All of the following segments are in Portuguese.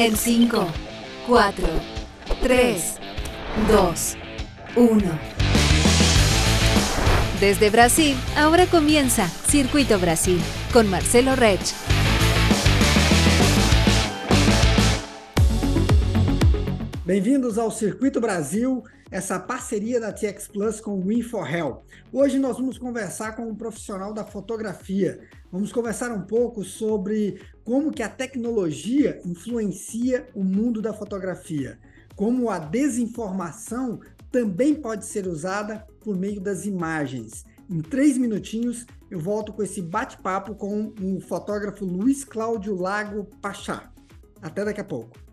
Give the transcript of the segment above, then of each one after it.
En 5, 4, 3, 2, 1. Desde Brasil, ahora comienza Circuito Brasil con Marcelo Rech. Bem-vindos ao Circuito Brasil, essa parceria da TX Plus com o Win4Hell. Hoje nós vamos conversar com um profissional da fotografia. Vamos conversar um pouco sobre como que a tecnologia influencia o mundo da fotografia, como a desinformação também pode ser usada por meio das imagens. Em três minutinhos eu volto com esse bate-papo com o fotógrafo Luiz Cláudio Lago Pachá. Até daqui a pouco.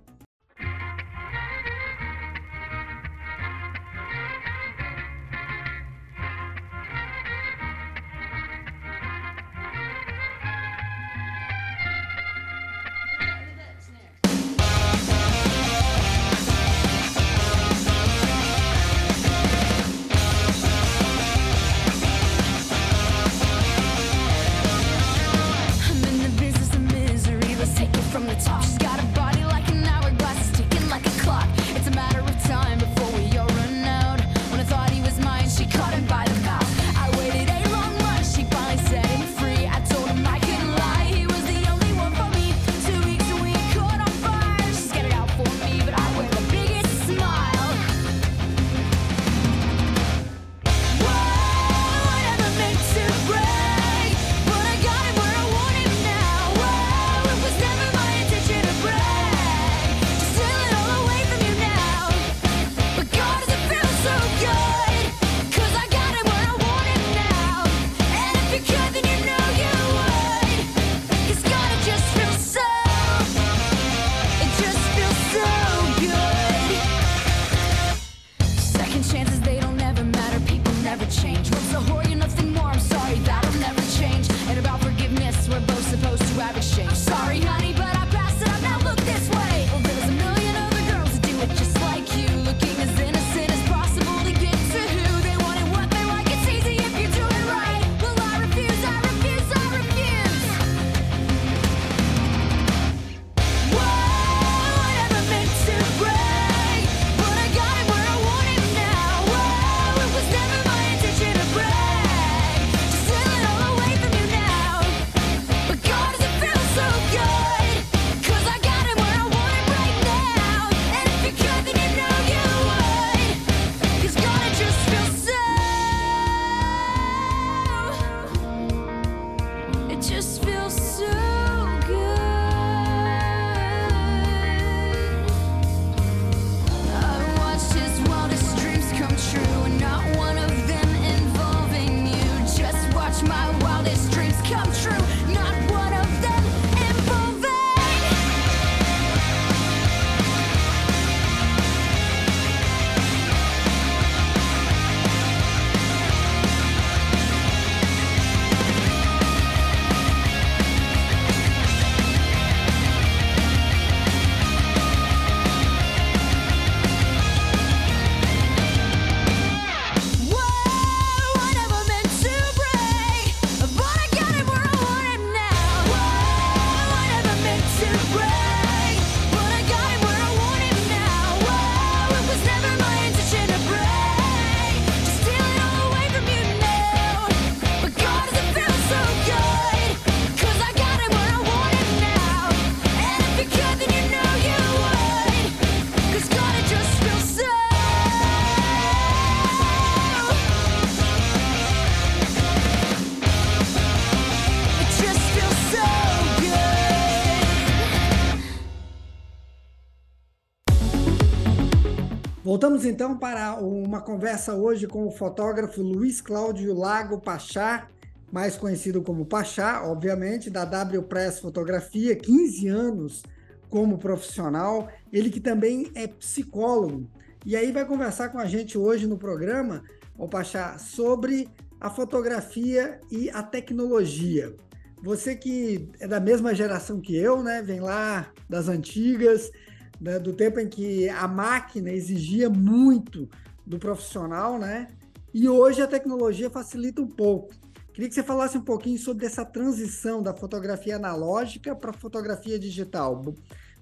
Voltamos então para uma conversa hoje com o fotógrafo Luiz Cláudio Lago Pachá, mais conhecido como Pachá, obviamente, da W Press Fotografia, 15 anos como profissional, ele que também é psicólogo. E aí vai conversar com a gente hoje no programa, o Pachá, sobre a fotografia e a tecnologia. Você que é da mesma geração que eu, né, vem lá das antigas, né, do tempo em que a máquina exigia muito do profissional, né? E hoje a tecnologia facilita um pouco. Queria que você falasse um pouquinho sobre essa transição da fotografia analógica para a fotografia digital.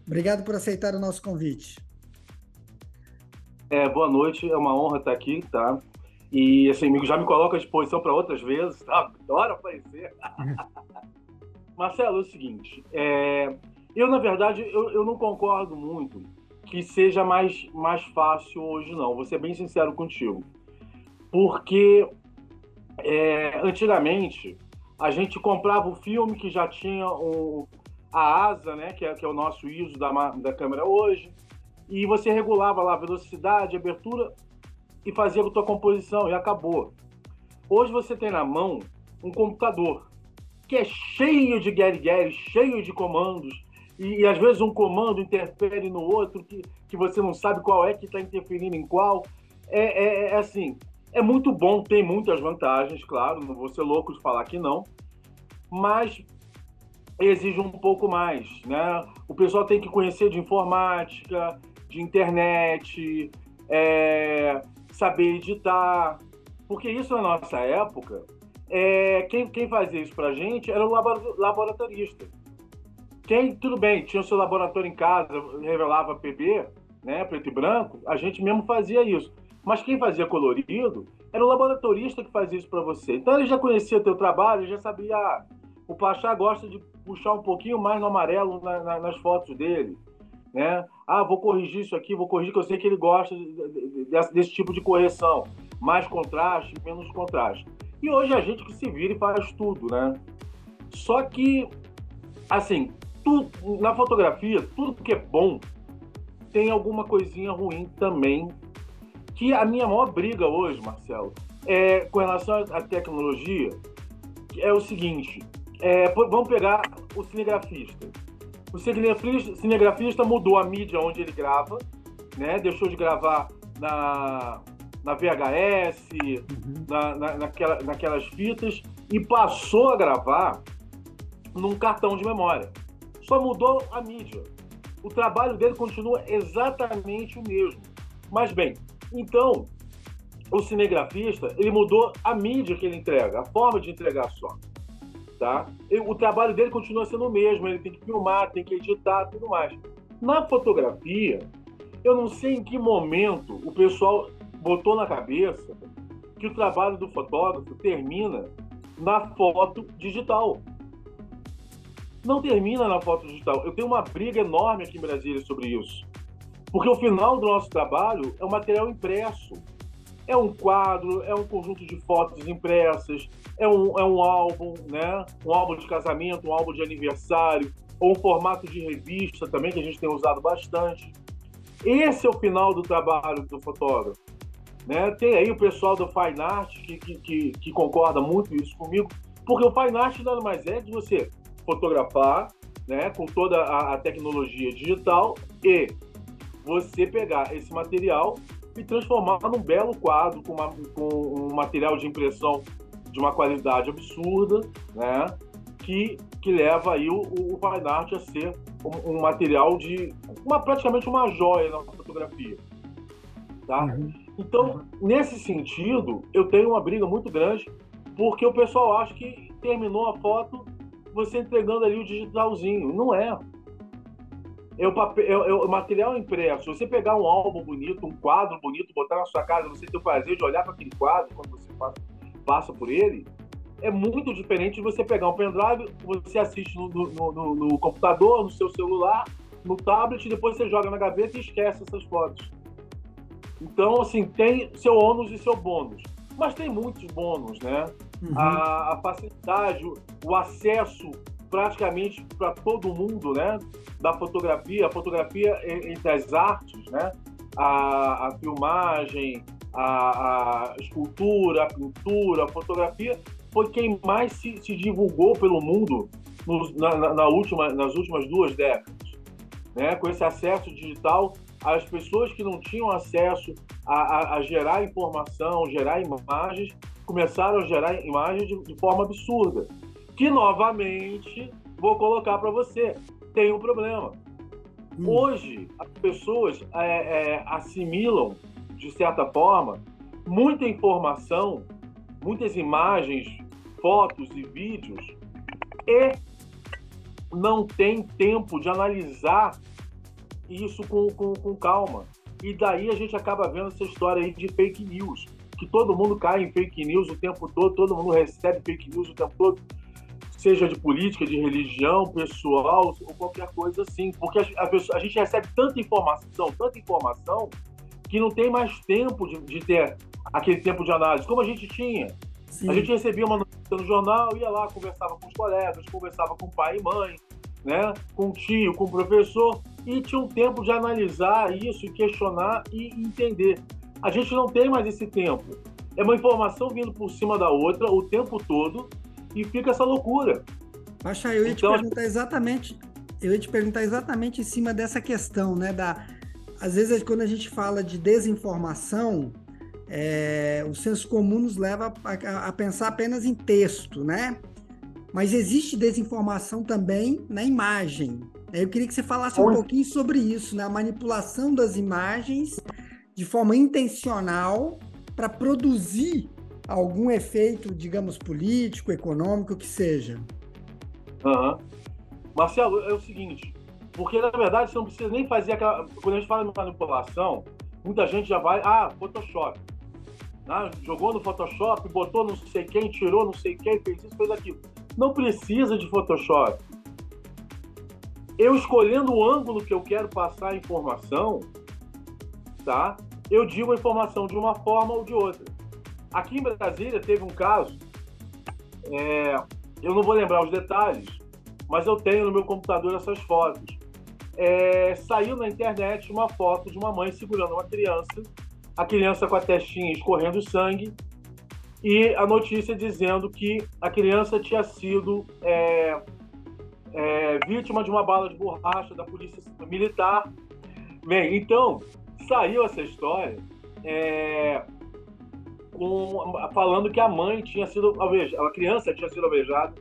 Obrigado por aceitar o nosso convite. É, boa noite, é uma honra estar aqui, tá? E assim, já me coloca à disposição para outras vezes, tá? Adoro aparecer. Marcelo, é o seguinte, é, eu, na verdade, eu, eu não concordo muito que seja mais, mais fácil hoje, não. Vou ser bem sincero contigo. Porque é, antigamente a gente comprava o filme que já tinha o, a asa, né, que é, que é o nosso ISO da, da câmera hoje, e você regulava lá a velocidade, a abertura e fazia a tua composição e acabou. Hoje você tem na mão um computador que é cheio de get cheio de comandos, e, e, às vezes um comando interfere no outro que, que você não sabe qual é que está interferindo em qual. É, é, é, assim, é muito bom, tem muitas vantagens, claro, não vou ser louco de falar que não, mas exige um pouco mais, né? O pessoal tem que conhecer de informática, de internet, é, saber editar, porque isso na nossa época, é, quem, quem fazia isso para gente era o laboratorista. Quem, tudo bem, tinha o seu laboratório em casa, revelava PB, né, preto e branco, a gente mesmo fazia isso. Mas quem fazia colorido era o laboratorista que fazia isso para você. Então ele já conhecia teu trabalho, já sabia, ah, o Pachá gosta de puxar um pouquinho mais no amarelo na, na, nas fotos dele, né? Ah, vou corrigir isso aqui, vou corrigir que eu sei que ele gosta desse, desse tipo de correção, mais contraste, menos contraste. E hoje a gente que se vira e faz tudo, né? Só que, assim, tudo, na fotografia, tudo que é bom tem alguma coisinha ruim também. Que a minha maior briga hoje, Marcelo, é com relação à tecnologia, é o seguinte: é, vamos pegar o cinegrafista. O cinegrafista, cinegrafista mudou a mídia onde ele grava, né? Deixou de gravar na, na VHS, uhum. na, na, naquela, naquelas fitas, e passou a gravar num cartão de memória. Só mudou a mídia. O trabalho dele continua exatamente o mesmo. Mas bem, então o cinegrafista ele mudou a mídia que ele entrega, a forma de entregar só tá? O trabalho dele continua sendo o mesmo, ele tem que filmar, tem que editar, tudo mais. Na fotografia, eu não sei em que momento o pessoal botou na cabeça que o trabalho do fotógrafo termina na foto digital. Não termina na foto digital. Eu tenho uma briga enorme aqui em Brasília sobre isso. Porque o final do nosso trabalho é o material impresso. É um quadro, é um conjunto de fotos impressas, é um, é um álbum, né? Um álbum de casamento, um álbum de aniversário, ou um formato de revista também, que a gente tem usado bastante. Esse é o final do trabalho do fotógrafo. Né? Tem aí o pessoal do Fine Art que, que, que, que concorda muito isso comigo, porque o Fine Art nada mais é de você fotografar né, com toda a, a tecnologia digital e você pegar esse material e transformar num belo quadro com, uma, com um material de impressão de uma qualidade absurda, né? Que, que leva aí o, o fine art a ser um, um, material de uma praticamente uma joia na fotografia, tá? Uhum. Então, nesse sentido, eu tenho uma briga muito grande porque o pessoal acha que terminou a foto você entregando ali o digitalzinho. Não é é o, papel, é, é o material impresso. Você pegar um álbum bonito, um quadro bonito, botar na sua casa, você ter o prazer de olhar para aquele quadro quando você passa, passa, por ele, é muito diferente de você pegar um pendrive, você assiste no, no, no, no computador, no seu celular, no tablet, e depois você joga na gaveta e esquece essas fotos. Então, assim, tem seu ônus e seu bônus. Mas tem muitos bônus, né? Uhum. A, a facilidade, o acesso praticamente para todo mundo, né? Da fotografia, a fotografia entre as artes, né? A, a filmagem, a, a, escultura, a pintura, a fotografia foi quem mais se, se divulgou pelo mundo no, na, na, última, nas últimas duas décadas, né? Com esse acesso digital, as pessoas que não tinham acesso a, a, a gerar informação, gerar imagens, começaram a gerar imagens de, de forma absurda que novamente vou colocar para você. Tem um problema. Hum. Hoje, as pessoas é, é, assimilam, de certa forma, muita informação, muitas imagens, fotos e vídeos, e não tem tempo de analisar isso com, com, com calma. E daí a gente acaba vendo essa história aí de fake news, que todo mundo cai em fake news o tempo todo, todo mundo recebe fake news o tempo todo, seja de política, de religião, pessoal, ou qualquer coisa assim. Porque a, a, a gente recebe tanta informação, tanta informação, que não tem mais tempo de, de ter aquele tempo de análise, como a gente tinha. Sim. A gente recebia uma notícia no jornal, ia lá, conversava com os colegas, conversava com o pai e mãe, né? com o tio, com o professor, e tinha um tempo de analisar isso, questionar e entender. A gente não tem mais esse tempo. É uma informação vindo por cima da outra o tempo todo e fica essa loucura. Pacha, eu ia então, te perguntar exatamente, eu ia te perguntar exatamente em cima dessa questão, né? Da, às vezes quando a gente fala de desinformação, é, o senso comum nos leva a, a, pensar apenas em texto, né? Mas existe desinformação também na imagem. Eu queria que você falasse um pouquinho sobre isso, né? A manipulação das imagens de forma intencional para produzir algum efeito, digamos, político, econômico, que seja. Uhum. Marcelo, é o seguinte, porque na verdade você não precisa nem fazer aquela. Quando a gente fala em manipulação, muita gente já vai, ah, Photoshop. Ah, jogou no Photoshop, botou não sei quem, tirou não sei quem, fez isso, fez aquilo. Não precisa de Photoshop. Eu escolhendo o ângulo que eu quero passar a informação, tá? Eu digo a informação de uma forma ou de outra. Aqui em Brasília teve um caso, é, eu não vou lembrar os detalhes, mas eu tenho no meu computador essas fotos. É, saiu na internet uma foto de uma mãe segurando uma criança, a criança com a testinha escorrendo sangue, e a notícia dizendo que a criança tinha sido é, é, vítima de uma bala de borracha da polícia militar. Bem, então saiu essa história é, com, falando que a mãe tinha sido alvejada, a criança tinha sido alvejada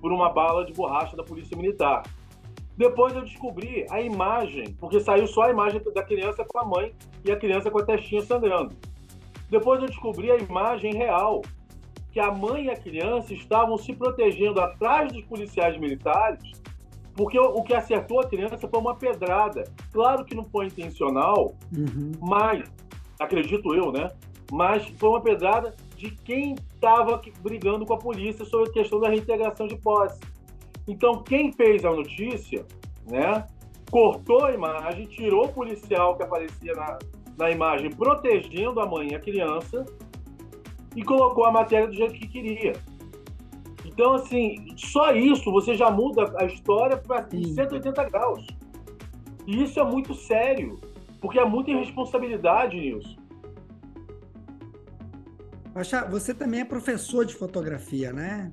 por uma bala de borracha da polícia militar. Depois eu descobri a imagem, porque saiu só a imagem da criança com a mãe e a criança com a testinha sangrando. Depois eu descobri a imagem real, que a mãe e a criança estavam se protegendo atrás dos policiais militares, porque o que acertou a criança foi uma pedrada. Claro que não foi intencional, uhum. mas, acredito eu, né? mas foi uma pedrada de quem estava brigando com a polícia sobre a questão da reintegração de posse. Então, quem fez a notícia, né, cortou a imagem, tirou o policial que aparecia na, na imagem protegendo a mãe e a criança e colocou a matéria do jeito que queria. Então, assim, só isso você já muda a história para 180 graus. E isso é muito sério, porque é muita irresponsabilidade nisso. Pacha, você também é professor de fotografia, né?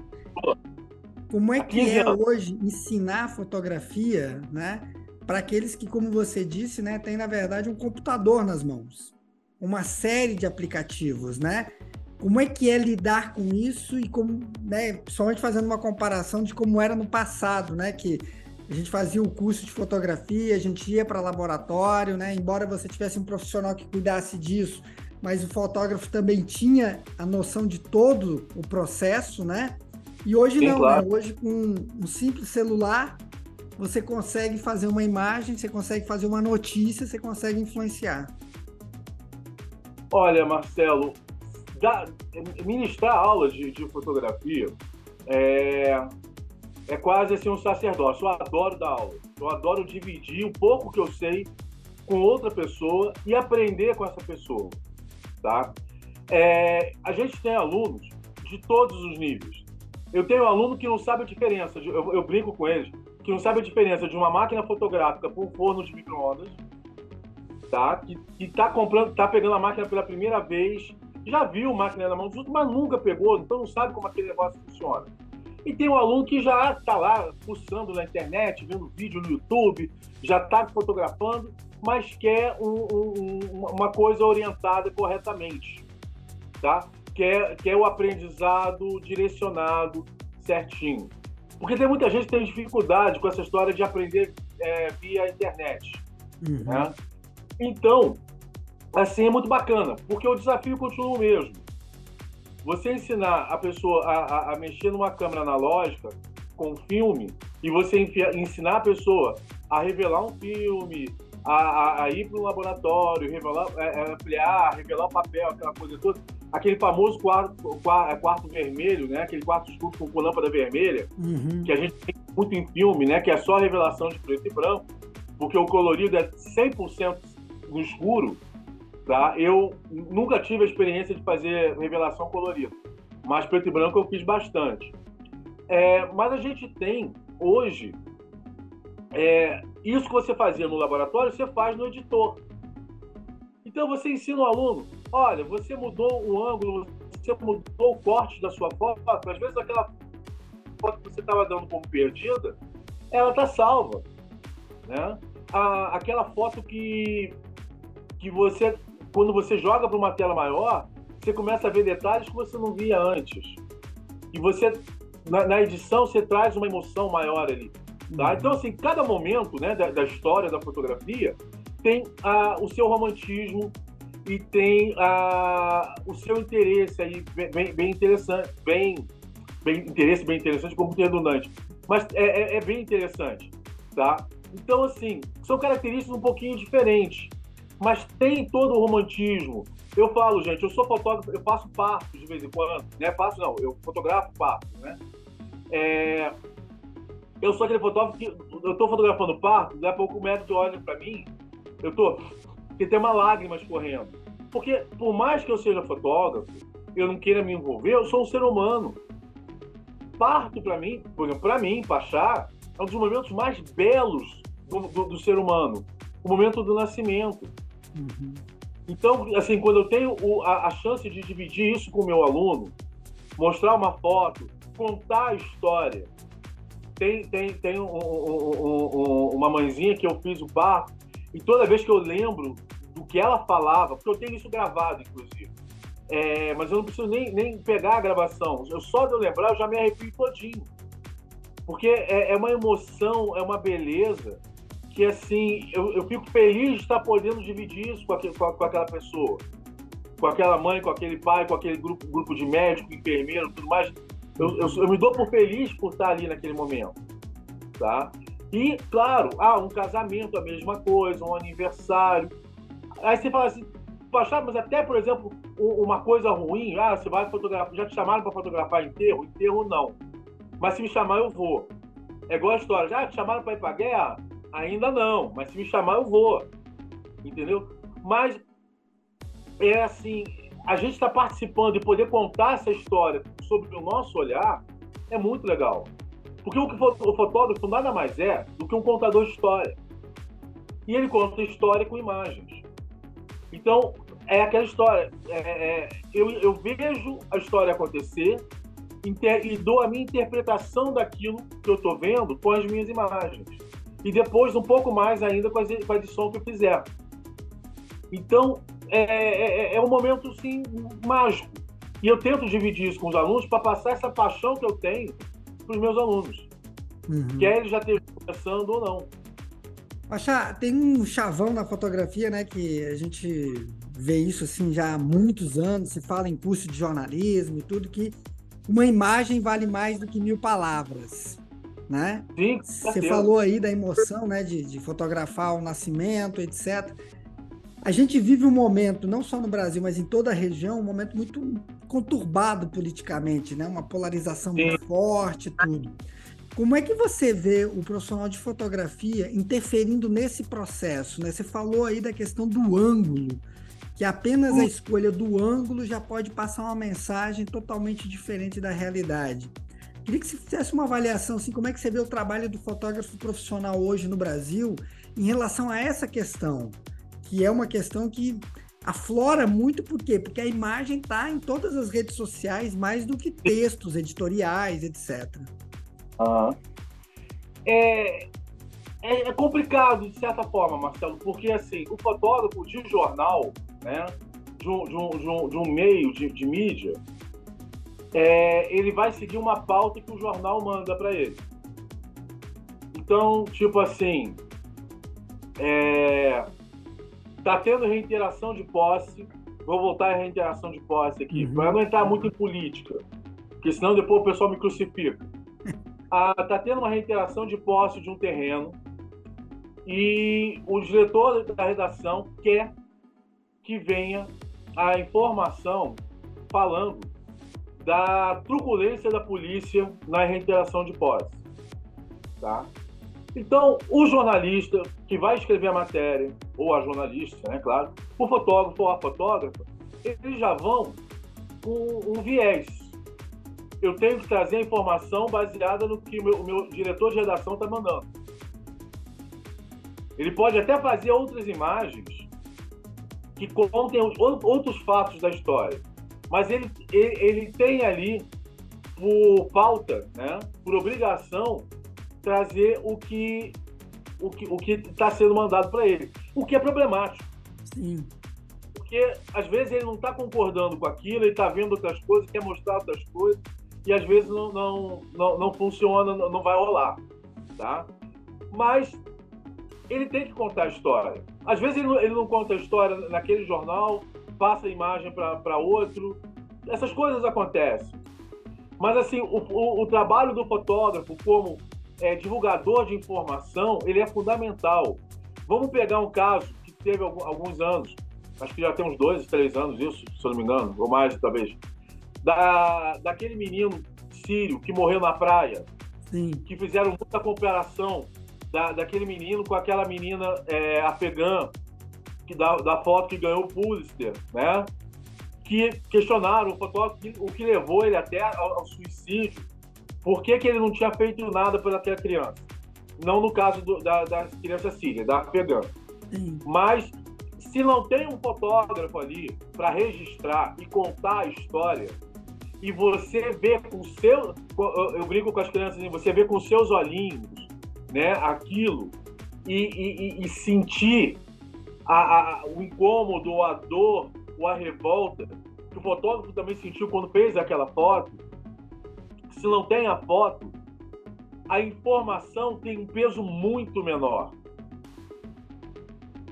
Como é que é hoje ensinar fotografia, né? Para aqueles que, como você disse, né, tem na verdade um computador nas mãos, uma série de aplicativos, né? Como é que é lidar com isso e como, né, principalmente fazendo uma comparação de como era no passado, né, que a gente fazia o curso de fotografia, a gente ia para laboratório, né, embora você tivesse um profissional que cuidasse disso, mas o fotógrafo também tinha a noção de todo o processo, né? E hoje Sim, não, né? claro. né? Hoje com um simples celular você consegue fazer uma imagem, você consegue fazer uma notícia, você consegue influenciar. Olha, Marcelo, ministrar aulas de, de fotografia é, é quase assim um sacerdócio. Eu adoro dar aula. Eu adoro dividir um pouco que eu sei com outra pessoa e aprender com essa pessoa tá? É, a gente tem alunos de todos os níveis. Eu tenho aluno que não sabe a diferença, eu, eu, brinco com eles, que não sabe a diferença de uma máquina fotográfica para um forno de microondas, tá? Que, está comprando, tá pegando a máquina pela primeira vez, já viu máquina na mão dos outros, mas nunca pegou, então não sabe como aquele negócio funciona. E tem um aluno que já está lá pulsando na internet, vendo vídeo no YouTube, já está fotografando, mas quer um, um, uma coisa orientada corretamente, tá? Quer, quer o aprendizado direcionado certinho. Porque tem muita gente que tem dificuldade com essa história de aprender é, via internet. Uhum. Né? Então, assim é muito bacana, porque o desafio continua o mesmo. Você ensinar a pessoa a, a, a mexer numa câmera analógica com filme e você ensinar a pessoa a revelar um filme, a, a, a ir para o laboratório, revelar, é, é, ampliar, revelar o papel, aquela coisa toda. Aquele famoso quarto, quarto, é, quarto vermelho, né? Aquele quarto escuro com lâmpada vermelha, uhum. que a gente tem muito em filme, né? Que é só revelação de preto e branco, porque o colorido é 100% no escuro, tá? Eu nunca tive a experiência de fazer revelação colorida, mas preto e branco eu fiz bastante. É, mas a gente tem, hoje, é, isso que você fazia no laboratório, você faz no editor. Então você ensina o aluno, olha, você mudou o ângulo, você mudou o corte da sua foto, às vezes aquela foto que você estava dando como perdida, ela está salva. Né? A, aquela foto que, que você, quando você joga para uma tela maior, você começa a ver detalhes que você não via antes. E você, na, na edição, você traz uma emoção maior ali. Tá? Uhum. Então, assim, cada momento né, da, da história da fotografia tem ah, o seu romantismo e tem ah, o seu interesse aí bem, bem interessante, bem, bem interesse bem interessante, como redundante, mas é, é, é, bem interessante, tá? Então, assim, são características um pouquinho diferentes, mas tem todo o romantismo. Eu falo, gente, eu sou fotógrafo, eu faço partos de vez em quando, né? Faço não, eu fotografo partos, né? É, eu sou aquele fotógrafo que eu estou fotografando parto, daqui a pouco o médico olha para mim, eu tô que tem uma lágrima escorrendo. Porque por mais que eu seja fotógrafo, eu não queira me envolver, eu sou um ser humano. Parto para mim, por exemplo, para mim, Pachá, é um dos momentos mais belos do, do, do ser humano, o momento do nascimento. Uhum. Então, assim, quando eu tenho o, a, a chance de dividir isso com o meu aluno, mostrar uma foto, contar a história, tem, tem, tem um, um, um, uma mãezinha que eu fiz o parto, e toda vez que eu lembro do que ela falava, porque eu tenho isso gravado, inclusive, é, mas eu não preciso nem, nem pegar a gravação, eu só de eu lembrar, eu já me arrepio todinho. Porque é, é uma emoção, é uma beleza que, assim, eu, eu fico feliz de estar podendo dividir isso com, aquele, com, com aquela pessoa com aquela mãe, com aquele pai, com aquele grupo, grupo de médico, enfermeiro, tudo mais. Eu, eu, eu, me dou por feliz por estar ali naquele momento, tá? E, claro, ah, um casamento, a mesma coisa, um aniversário. Aí você fala assim, Pachá, mas até, por exemplo, uma coisa ruim, ah, você vai fotografar, já te chamaram para fotografar enterro? Enterro não. Mas se me chamar, eu vou. É igual a história, já ah, te chamaram para ir para guerra? Ainda não, mas se me chamar, eu vou. Entendeu? Mas é assim, a gente está participando e poder contar essa história sobre o nosso olhar é muito legal. Porque o fotógrafo nada mais é do que um contador de história. E ele conta história com imagens. Então, é aquela história. É, é, eu, eu, vejo a história acontecer inter, e dou a minha interpretação daquilo que eu estou vendo com as minhas imagens. E depois, um pouco mais ainda, com, a edição que eu fizer. Então, é, é, é um momento sim, mágico. E eu tento dividir isso com os alunos para passar essa paixão que eu tenho para os meus alunos. Uhum. Quer eles já estejam começando ou não. Achar, tem um chavão na fotografia, né, que a gente vê isso assim já há muitos anos, se fala em curso de jornalismo e tudo, que uma imagem vale mais do que mil palavras, né? Sim, Você falou aí da emoção, né, de, de fotografar o nascimento, etc. A gente vive um momento, não só no Brasil, mas em toda a região, um momento muito conturbado politicamente, né? Uma polarização Sim. muito forte, tudo. Como é que você vê o profissional de fotografia interferindo nesse processo? Né? Você falou aí da questão do ângulo, que apenas a escolha do ângulo já pode passar uma mensagem totalmente diferente da realidade. Queria que você fizesse uma avaliação, assim, como é que você vê o trabalho do fotógrafo profissional hoje no Brasil em relação a essa questão que é uma questão que aflora muito, por quê? Porque a imagem está em todas as redes sociais mais do que textos editoriais, etc. Uhum. É, é, é, complicado, de certa forma, Marcelo, porque assim, o fotógrafo de jornal, né, um, de um, de um, de um meio de, de mídia, é, ele vai seguir uma pauta que o jornal manda para ele. Então, tipo assim, é, Está tendo reiteração de posse. Vou voltar à reiteração de posse aqui, uhum. para não entrar muito em política, porque senão depois o pessoal me crucifica. Ah, tendo uma reiteração de posse de um terreno e o diretor da redação quer que venha a informação falando da truculência da polícia na reiteração de posse. Tá? Então, o jornalista que vai escrever a matéria, ou a jornalista, né, claro, o fotógrafo ou a fotógrafa, eles já vão com um viés. Eu tenho que trazer a informação baseada no que o meu, o meu diretor de redação está mandando. Ele pode até fazer outras imagens que contem outros fatos da história, mas ele, ele, ele tem ali, por falta, né, por obrigação, trazer o que o que o que está sendo mandado para ele, o que é problemático. Sim. Porque às vezes ele não está concordando com aquilo, ele está vendo outras coisas, quer mostrar outras coisas e às vezes não não, não, não funciona, não vai rolar, tá? Mas ele tem que contar a história. Às vezes ele não, ele não conta a história naquele jornal, passa a imagem para outro. Essas coisas acontecem. Mas assim, o, o, o trabalho do fotógrafo como é, divulgador de informação, ele é fundamental. Vamos pegar um caso que teve alguns anos, acho que já tem uns dois, três anos isso, se eu não me engano, ou mais talvez, da, daquele menino sírio que morreu na praia, Sim. que fizeram muita comparação da, daquele menino com aquela menina é, afegã, que da, da foto que ganhou o Pulitzer, né? Que questionaram o fotógrafo o que levou ele até ao, ao suicídio. Por que, que ele não tinha feito nada por aquela criança? Não no caso do, da, da criança síria, da afegã. Sim. Mas se não tem um fotógrafo ali para registrar e contar a história, e você vê com seu. Eu brinco com as crianças, você vê com seus olhinhos né, aquilo e, e, e sentir a, a, o incômodo, a dor, ou a revolta que o fotógrafo também sentiu quando fez aquela foto, se não tem a foto, a informação tem um peso muito menor.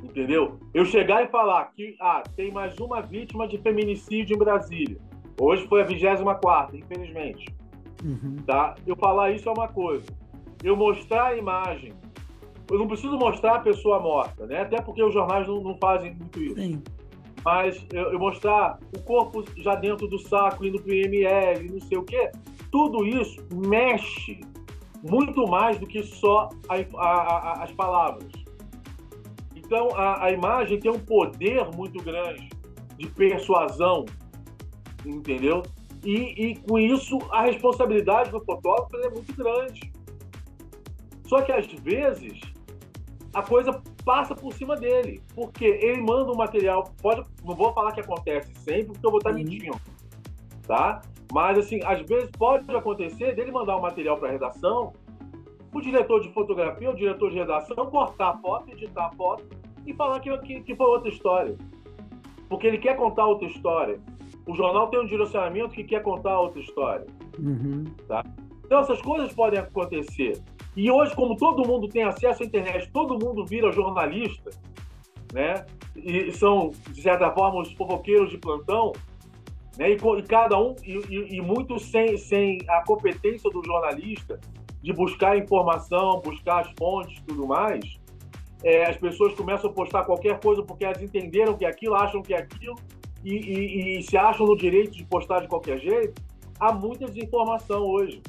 Entendeu? Eu chegar e falar que ah, tem mais uma vítima de feminicídio em Brasília. Hoje foi a 24, infelizmente. Uhum. Tá? Eu falar isso é uma coisa eu mostrar a imagem. Eu não preciso mostrar a pessoa morta, né? Até porque os jornais não, não fazem muito isso. Sim. Mas eu, eu, mostrar o corpo já dentro do saco, indo para o IML, não sei o quê, tudo isso mexe muito mais do que só a, a, a, as palavras. Então, a, imagem tem um poder muito grande de persuasão, entendeu? E, e com isso, a responsabilidade do fotógrafo é muito grande. Só que às vezes a coisa passa por cima dele, porque ele manda um material, pode, não vou falar que acontece sempre, porque eu vou estar uhum. mentindo, tá? Mas assim, às vezes pode acontecer dele mandar um material para a redação, o diretor de fotografia, o diretor de redação cortar a foto, editar a foto e falar que, que, que foi outra história, porque ele quer contar outra história. O jornal tem um direcionamento que quer contar outra história, uhum. tá? Então essas coisas podem acontecer. E hoje, como todo mundo tem acesso à internet, todo mundo vira jornalista, né? E são, de certa forma, os fofoqueiros de plantão, né? E, e cada um, e, e muito sem, sem a competência do jornalista de buscar informação, buscar as fontes tudo mais, é, as pessoas começam a postar qualquer coisa porque elas entenderam que aquilo, acham que é aquilo, e, e, e se acham no direito de postar de qualquer jeito. Há muita desinformação hoje.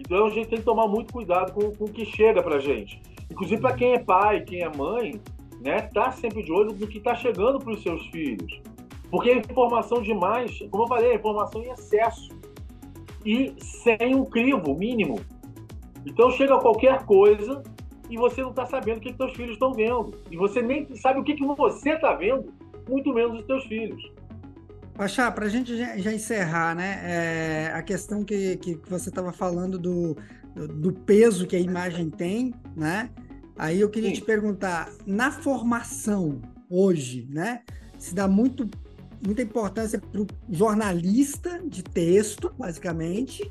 Então a gente tem que tomar muito cuidado com, com o que chega para gente. Inclusive para quem é pai, quem é mãe, né, tá sempre de olho no que está chegando para os seus filhos. Porque a informação demais, como eu falei, a informação em excesso e sem um crivo mínimo. Então chega qualquer coisa e você não está sabendo o que, que seus filhos estão vendo. E você nem sabe o que, que você está vendo, muito menos os seus filhos. Pachá, para a gente já, encerrar, né, é, a questão que, que você estava falando do, do peso que a imagem tem, né? Aí eu queria Sim. te perguntar, na formação hoje, né, se dá muito, muita importância para o jornalista de texto, basicamente.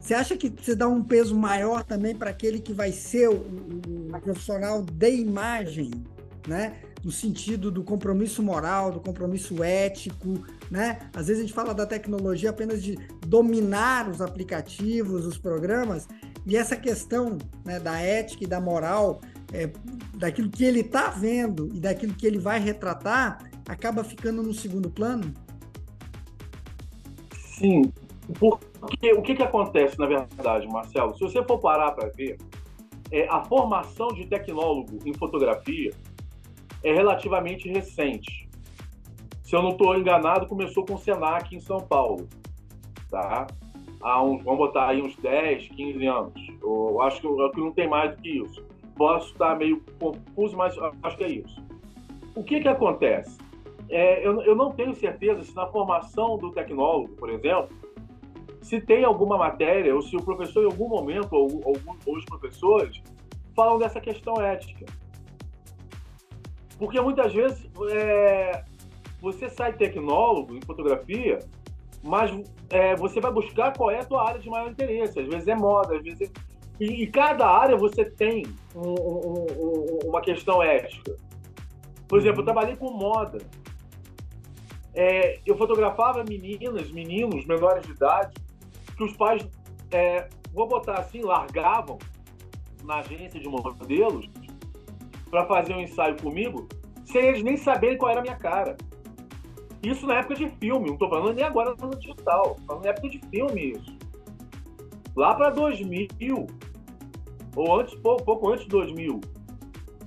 Você acha que você dá um peso maior também para aquele que vai ser o, o profissional de imagem, né? no sentido do compromisso moral, do compromisso ético, né? Às vezes a gente fala da tecnologia apenas de dominar os aplicativos, os programas, e essa questão né, da ética e da moral é, daquilo que ele está vendo e daquilo que ele vai retratar acaba ficando no segundo plano? Sim, porque o que, que acontece na verdade, Marcelo? Se você for parar para ver, é, a formação de tecnólogo em fotografia é relativamente recente. Se eu não estou enganado, começou com o Senac em São Paulo, tá? Há uns, vamos botar aí uns 10, 15 anos. Eu acho que, que não tem mais do que isso. Posso estar meio confuso, mas acho que é isso. O que que acontece? É, eu, eu não tenho certeza se na formação do tecnólogo, por exemplo, se tem alguma matéria, ou se o professor, em algum momento, ou, ou, ou os professores, falam dessa questão ética. Porque muitas vezes é, você sai tecnólogo em fotografia, mas é, você vai buscar qual é a tua área de maior interesse. Às vezes é moda, às vezes é... E, e, cada área você tem um, um, um, uma questão ética. Por exemplo, eu trabalhei com moda. É, eu fotografava meninas, meninos menores de idade, que os pais, é, vou botar assim, largavam na agência de modelos para fazer um ensaio comigo, sem eles nem saberem qual era a minha cara. Isso na época de filme, não estou falando nem agora no digital, falando na época de filme isso. Lá para 2000, ou antes, pouco, antes de 2000.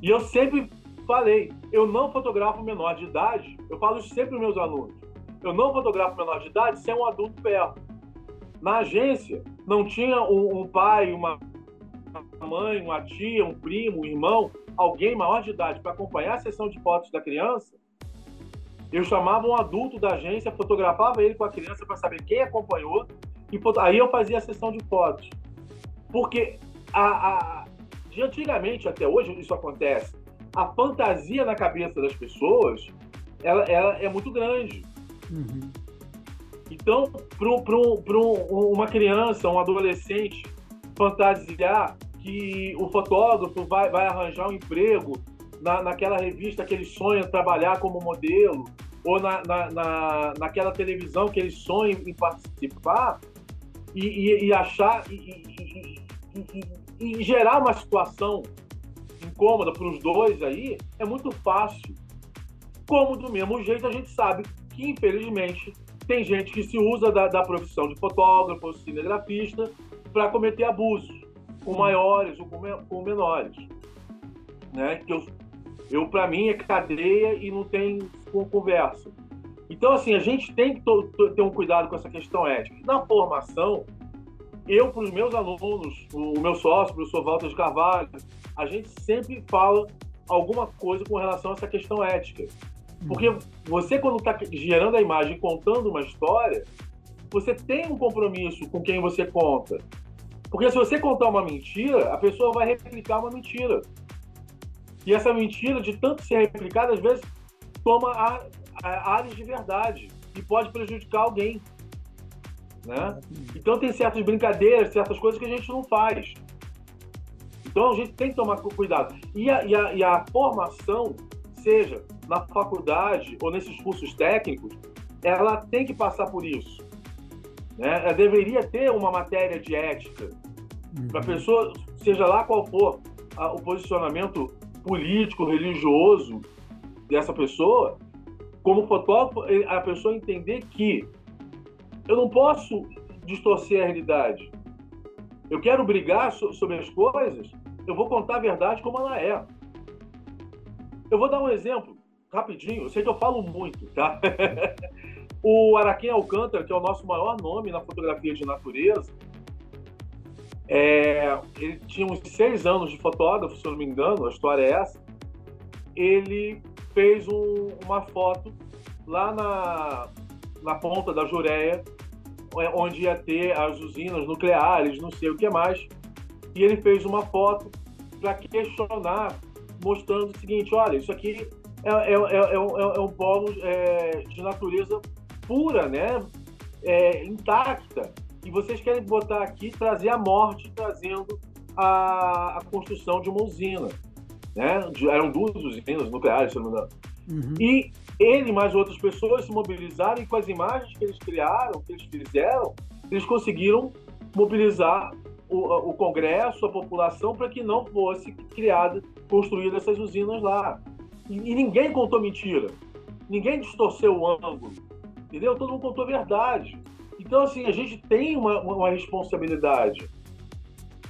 E eu sempre falei, eu não fotografo menor de idade, eu falo isso sempre para meus alunos. Eu não fotografo menor de idade sem um adulto perto. Na agência, não tinha um, um pai, uma mãe, uma tia, um primo, um irmão, alguém maior de idade para acompanhar a sessão de fotos da criança. Eu chamava um adulto da agência, fotografava ele com a criança para saber quem acompanhou, e aí eu fazia a sessão de fotos. Porque a, a, de antigamente até hoje isso acontece. A fantasia na cabeça das pessoas ela, ela é muito grande. Uhum. Então, para uma criança, um adolescente, fantasiar que o fotógrafo vai, vai arranjar um emprego na, naquela revista que ele sonha trabalhar como modelo, ou na, na, na naquela televisão que ele sonha em participar, e, e, e achar e, e, gerar uma situação incômoda para os dois aí, é muito fácil. Como do mesmo jeito a gente sabe que, infelizmente, tem gente que se usa da, da profissão de fotógrafo, cinegrafista, para cometer abusos com maiores ou com, com menores. Né? Que eu, eu para mim, é cadeia e não tem conversa. Então, assim, a gente tem que ter um cuidado com essa questão ética. Na formação, eu, para os meus alunos, o meu sócio, o professor Walter de Carvalho, a gente sempre fala alguma coisa com relação a essa questão ética. Porque você, quando está gerando a imagem, contando uma história, você tem um compromisso com quem você conta. Porque se você contar uma mentira, a pessoa vai replicar uma mentira. E essa mentira, de tanto ser replicada, às vezes toma áreas de verdade e pode prejudicar alguém. Né? Então tem certas brincadeiras, certas coisas que a gente não faz. Então a gente tem que tomar cuidado. E a, e a, e a formação, seja na faculdade ou nesses cursos técnicos, ela tem que passar por isso. Né? Ela deveria ter uma matéria de ética uhum. para a pessoa, seja lá qual for a, o posicionamento político, religioso dessa pessoa, como fotógrafo, a pessoa entender que eu não posso distorcer a realidade. Eu quero brigar so, sobre as coisas, eu vou contar a verdade como ela é. Eu vou dar um exemplo rapidinho, eu sei que eu falo muito, tá? o Araquém Alcântara, que é o nosso maior nome na fotografia de natureza, é, ele tinha uns seis anos de fotógrafo, se eu não me engano, a história é essa. Ele fez um, uma foto lá na, na ponta da Jureia, é, onde ia ter as usinas nucleares, não sei o que mais. E ele fez uma foto para questionar, mostrando o seguinte: olha, isso aqui é, é, é, é um, é um polo de natureza pura, né? intacta e vocês querem botar aqui, trazer a morte, trazendo a, a construção de uma usina. Né? Eram duas usinas nucleares, se não me engano. Uhum. E ele mais outras pessoas se mobilizaram e com as imagens que eles criaram, que eles fizeram, eles conseguiram mobilizar o, o Congresso, a população, para que não fosse criada, construída essas usinas lá. E, e, ninguém contou mentira. Ninguém distorceu o ângulo. Entendeu? Todo mundo contou a verdade. Então, assim, a gente tem uma, uma responsabilidade.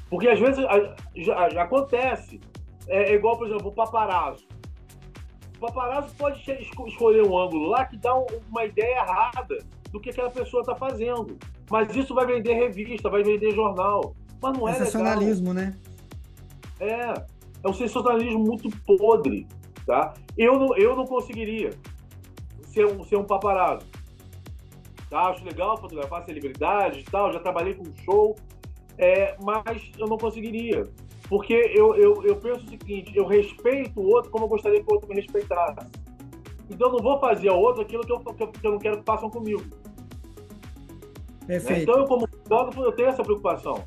Porque às vezes já, já acontece. É, é, igual, por exemplo, o paparazzo. O paparazzo pode escolher um ângulo lá que dá uma ideia errada do que aquela pessoa está fazendo. Mas isso vai vender revista, vai vender jornal. Mas não é Sensacionalismo, legal. né? É. É um sensacionalismo muito podre. Tá? Eu, não, eu não conseguiria ser um, ser um paparazzo. Tá? Acho legal fotografar celebridades e tal, já trabalhei com show, é, mas eu não conseguiria. Porque eu, eu, eu penso o seguinte, eu respeito o outro como eu gostaria que o outro me respeitasse. Então eu não vou fazer ao outro aquilo que eu, que eu, que eu não quero que façam comigo. Perfeito. Então eu, como fotógrafo, eu tenho essa preocupação.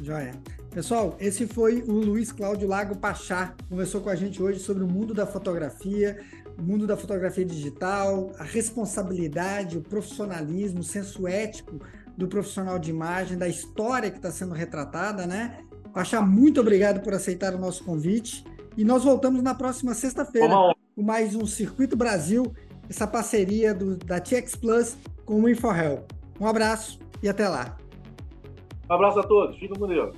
Joia. Pessoal, esse foi o Luiz Cláudio Lago Pachá. Conversou com a gente hoje sobre o mundo da fotografia, o mundo da fotografia digital, a responsabilidade, o profissionalismo, o senso ético do profissional de imagem, da história que está sendo retratada, né? Pachá, muito obrigado por aceitar o nosso convite. E nós voltamos na próxima sexta-feira com mais um Circuito Brasil, essa parceria do, da TX Plus com o InfoHelp. Um abraço e até lá. Um abraço a todos. Fiquem com Deus.